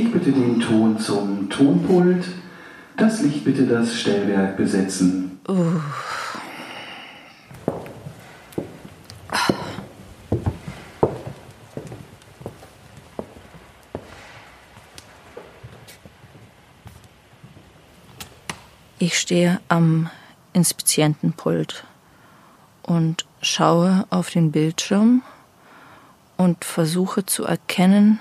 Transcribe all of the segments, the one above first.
Ich bitte den Ton zum Tonpult. Das Licht bitte das Stellwerk besetzen. Ich stehe am Inspizientenpult und schaue auf den Bildschirm und versuche zu erkennen,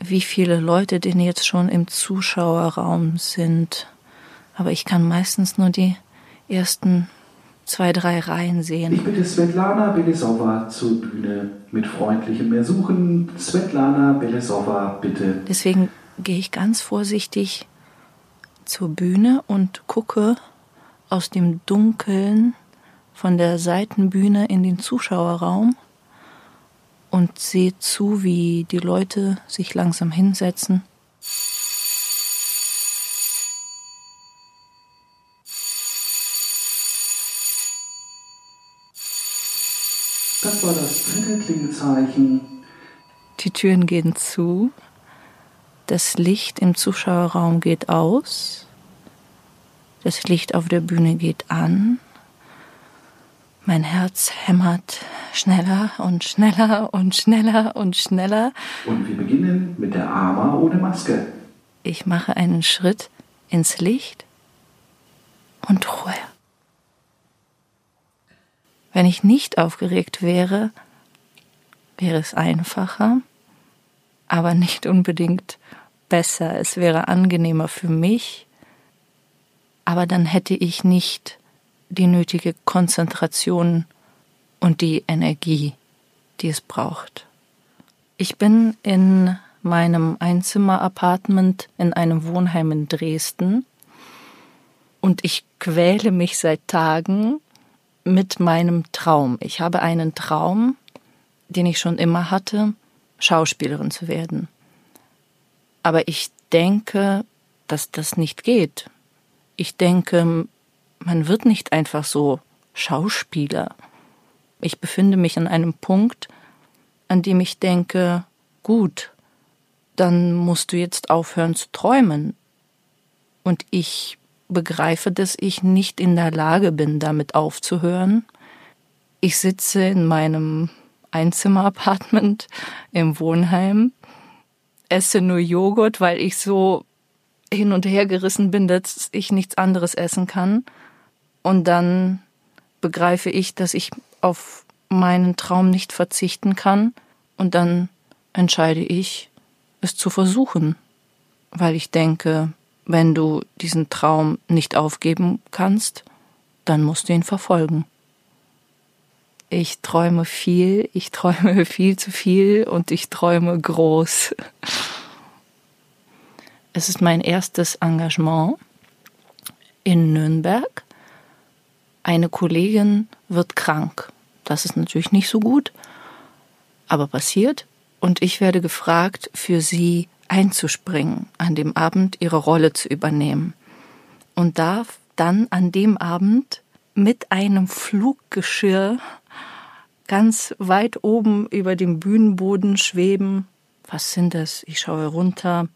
wie viele Leute denn jetzt schon im Zuschauerraum sind. Aber ich kann meistens nur die ersten zwei, drei Reihen sehen. Ich bitte Svetlana Belesova zur Bühne mit freundlichem Ersuchen. Svetlana Belesova, bitte. Deswegen gehe ich ganz vorsichtig zur Bühne und gucke aus dem Dunkeln von der Seitenbühne in den Zuschauerraum und sehe zu, wie die Leute sich langsam hinsetzen. Das war das dritte Klingezeichen. Die Türen gehen zu, das Licht im Zuschauerraum geht aus, das Licht auf der Bühne geht an, mein Herz hämmert schneller und schneller und schneller und schneller. Und wir beginnen mit der Ama ohne Maske. Ich mache einen Schritt ins Licht und Ruhe. Wenn ich nicht aufgeregt wäre, wäre es einfacher, aber nicht unbedingt besser. Es wäre angenehmer für mich, aber dann hätte ich nicht die nötige Konzentration und die Energie, die es braucht. Ich bin in meinem Einzimmer-Apartment in einem Wohnheim in Dresden und ich quäle mich seit Tagen mit meinem Traum. Ich habe einen Traum, den ich schon immer hatte, Schauspielerin zu werden. Aber ich denke, dass das nicht geht. Ich denke, man wird nicht einfach so Schauspieler. Ich befinde mich an einem Punkt, an dem ich denke, gut, dann musst du jetzt aufhören zu träumen. Und ich begreife, dass ich nicht in der Lage bin, damit aufzuhören. Ich sitze in meinem Einzimmer-Apartment im Wohnheim, esse nur Joghurt, weil ich so hin und her gerissen bin, dass ich nichts anderes essen kann. Und dann begreife ich, dass ich auf meinen Traum nicht verzichten kann. Und dann entscheide ich, es zu versuchen, weil ich denke, wenn du diesen Traum nicht aufgeben kannst, dann musst du ihn verfolgen. Ich träume viel, ich träume viel zu viel und ich träume groß. Es ist mein erstes Engagement in Nürnberg eine Kollegin wird krank. Das ist natürlich nicht so gut, aber passiert. Und ich werde gefragt, für sie einzuspringen, an dem Abend ihre Rolle zu übernehmen. Und darf dann an dem Abend mit einem Fluggeschirr ganz weit oben über dem Bühnenboden schweben. Was sind das? Ich schaue runter.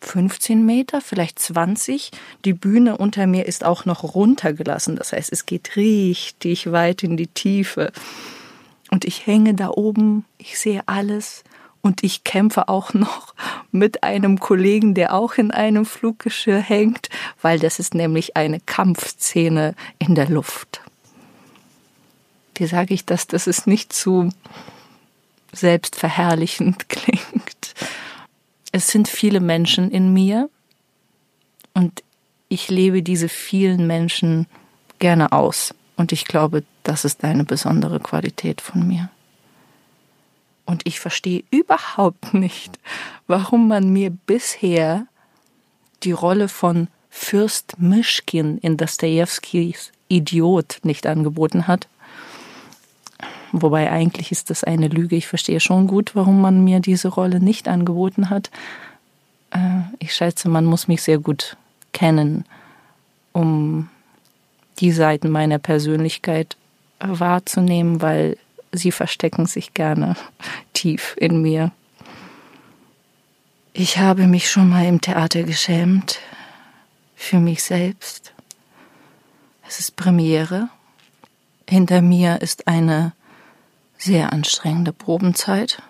15 Meter, vielleicht 20. Die Bühne unter mir ist auch noch runtergelassen. Das heißt, es geht richtig weit in die Tiefe. Und ich hänge da oben, ich sehe alles und ich kämpfe auch noch mit einem Kollegen, der auch in einem Fluggeschirr hängt, weil das ist nämlich eine Kampfszene in der Luft. Wie sage ich das, dass es nicht zu selbstverherrlichend klingt? Es sind viele Menschen in mir und ich lebe diese vielen Menschen gerne aus. Und ich glaube, das ist eine besondere Qualität von mir. Und ich verstehe überhaupt nicht, warum man mir bisher die Rolle von Fürst Mischkin in Dostojewskis Idiot nicht angeboten hat. Wobei eigentlich ist das eine Lüge. Ich verstehe schon gut, warum man mir diese Rolle nicht angeboten hat. Äh, ich schätze, man muss mich sehr gut kennen, um die Seiten meiner Persönlichkeit wahrzunehmen, weil sie verstecken sich gerne tief in mir. Ich habe mich schon mal im Theater geschämt. Für mich selbst. Es ist Premiere. Hinter mir ist eine sehr anstrengende Probenzeit.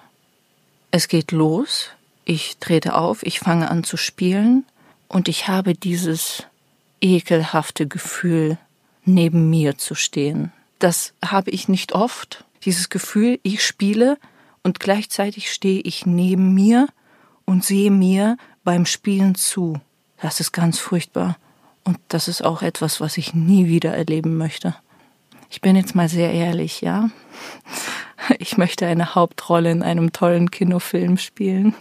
Es geht los. Ich trete auf, ich fange an zu spielen und ich habe dieses ekelhafte Gefühl, neben mir zu stehen. Das habe ich nicht oft. Dieses Gefühl, ich spiele und gleichzeitig stehe ich neben mir und sehe mir beim Spielen zu. Das ist ganz furchtbar. Und das ist auch etwas, was ich nie wieder erleben möchte. Ich bin jetzt mal sehr ehrlich, ja. Ich möchte eine Hauptrolle in einem tollen Kinofilm spielen.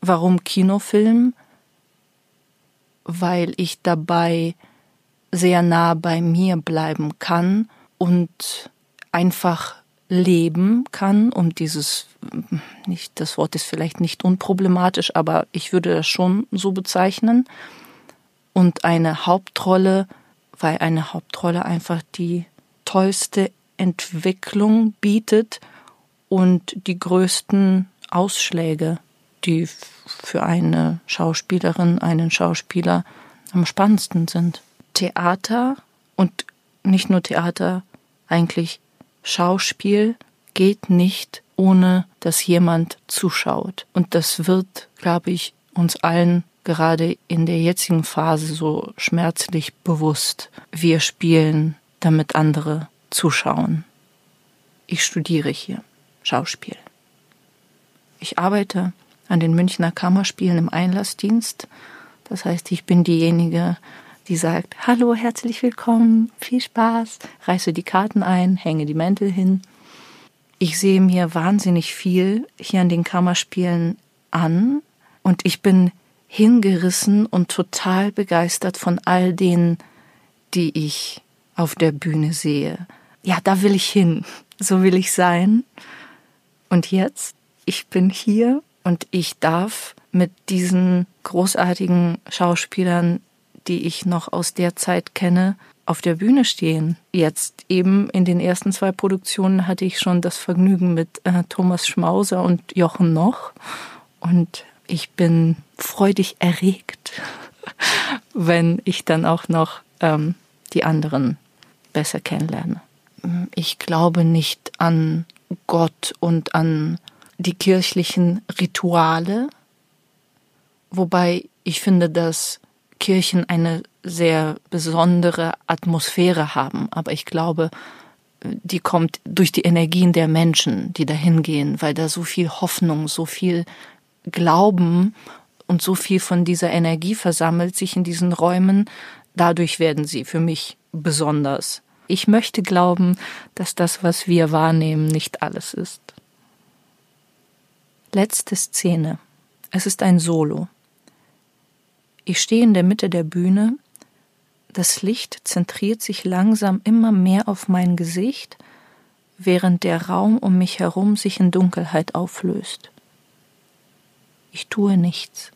Warum Kinofilm? Weil ich dabei sehr nah bei mir bleiben kann und einfach leben kann, um dieses, nicht, das Wort ist vielleicht nicht unproblematisch, aber ich würde das schon so bezeichnen. Und eine Hauptrolle, weil eine Hauptrolle einfach die tollste Entwicklung bietet und die größten Ausschläge, die für eine Schauspielerin, einen Schauspieler am spannendsten sind. Theater und nicht nur Theater, eigentlich Schauspiel geht nicht, ohne dass jemand zuschaut. Und das wird, glaube ich, uns allen gerade in der jetzigen Phase so schmerzlich bewusst. Wir spielen, damit andere zuschauen. Ich studiere hier Schauspiel. Ich arbeite an den Münchner Kammerspielen im Einlassdienst. Das heißt, ich bin diejenige, die sagt, hallo, herzlich willkommen, viel Spaß, reiße die Karten ein, hänge die Mäntel hin. Ich sehe mir wahnsinnig viel hier an den Kammerspielen an und ich bin hingerissen und total begeistert von all denen, die ich auf der Bühne sehe. Ja, da will ich hin, so will ich sein. Und jetzt, ich bin hier und ich darf mit diesen großartigen Schauspielern die ich noch aus der Zeit kenne, auf der Bühne stehen. Jetzt eben in den ersten zwei Produktionen hatte ich schon das Vergnügen mit äh, Thomas Schmauser und Jochen Noch. Und ich bin freudig erregt, wenn ich dann auch noch ähm, die anderen besser kennenlerne. Ich glaube nicht an Gott und an die kirchlichen Rituale, wobei ich finde, dass Kirchen eine sehr besondere Atmosphäre haben. Aber ich glaube, die kommt durch die Energien der Menschen, die dahin gehen, weil da so viel Hoffnung, so viel Glauben und so viel von dieser Energie versammelt sich in diesen Räumen. Dadurch werden sie für mich besonders. Ich möchte glauben, dass das, was wir wahrnehmen, nicht alles ist. Letzte Szene. Es ist ein Solo. Ich stehe in der Mitte der Bühne, das Licht zentriert sich langsam immer mehr auf mein Gesicht, während der Raum um mich herum sich in Dunkelheit auflöst. Ich tue nichts.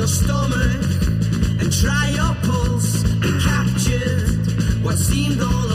your stomach and try your pulse and capture what seemed all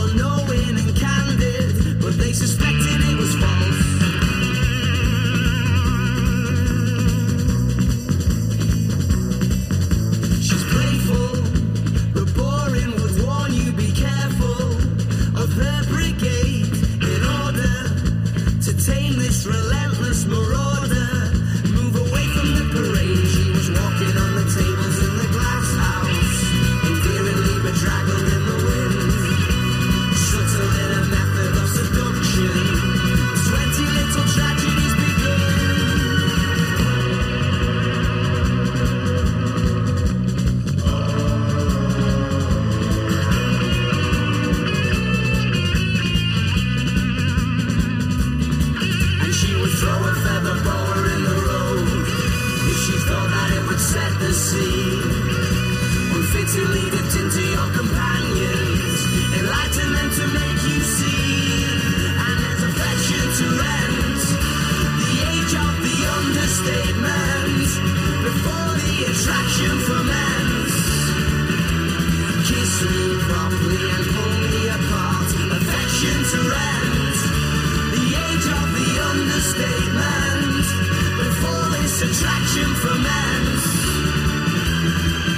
romance.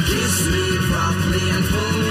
Kiss me properly and fully.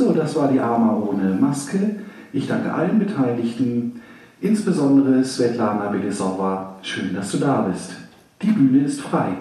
So, das war die Arma ohne Maske. Ich danke allen Beteiligten, insbesondere Svetlana Belesova. Schön, dass du da bist. Die Bühne ist frei.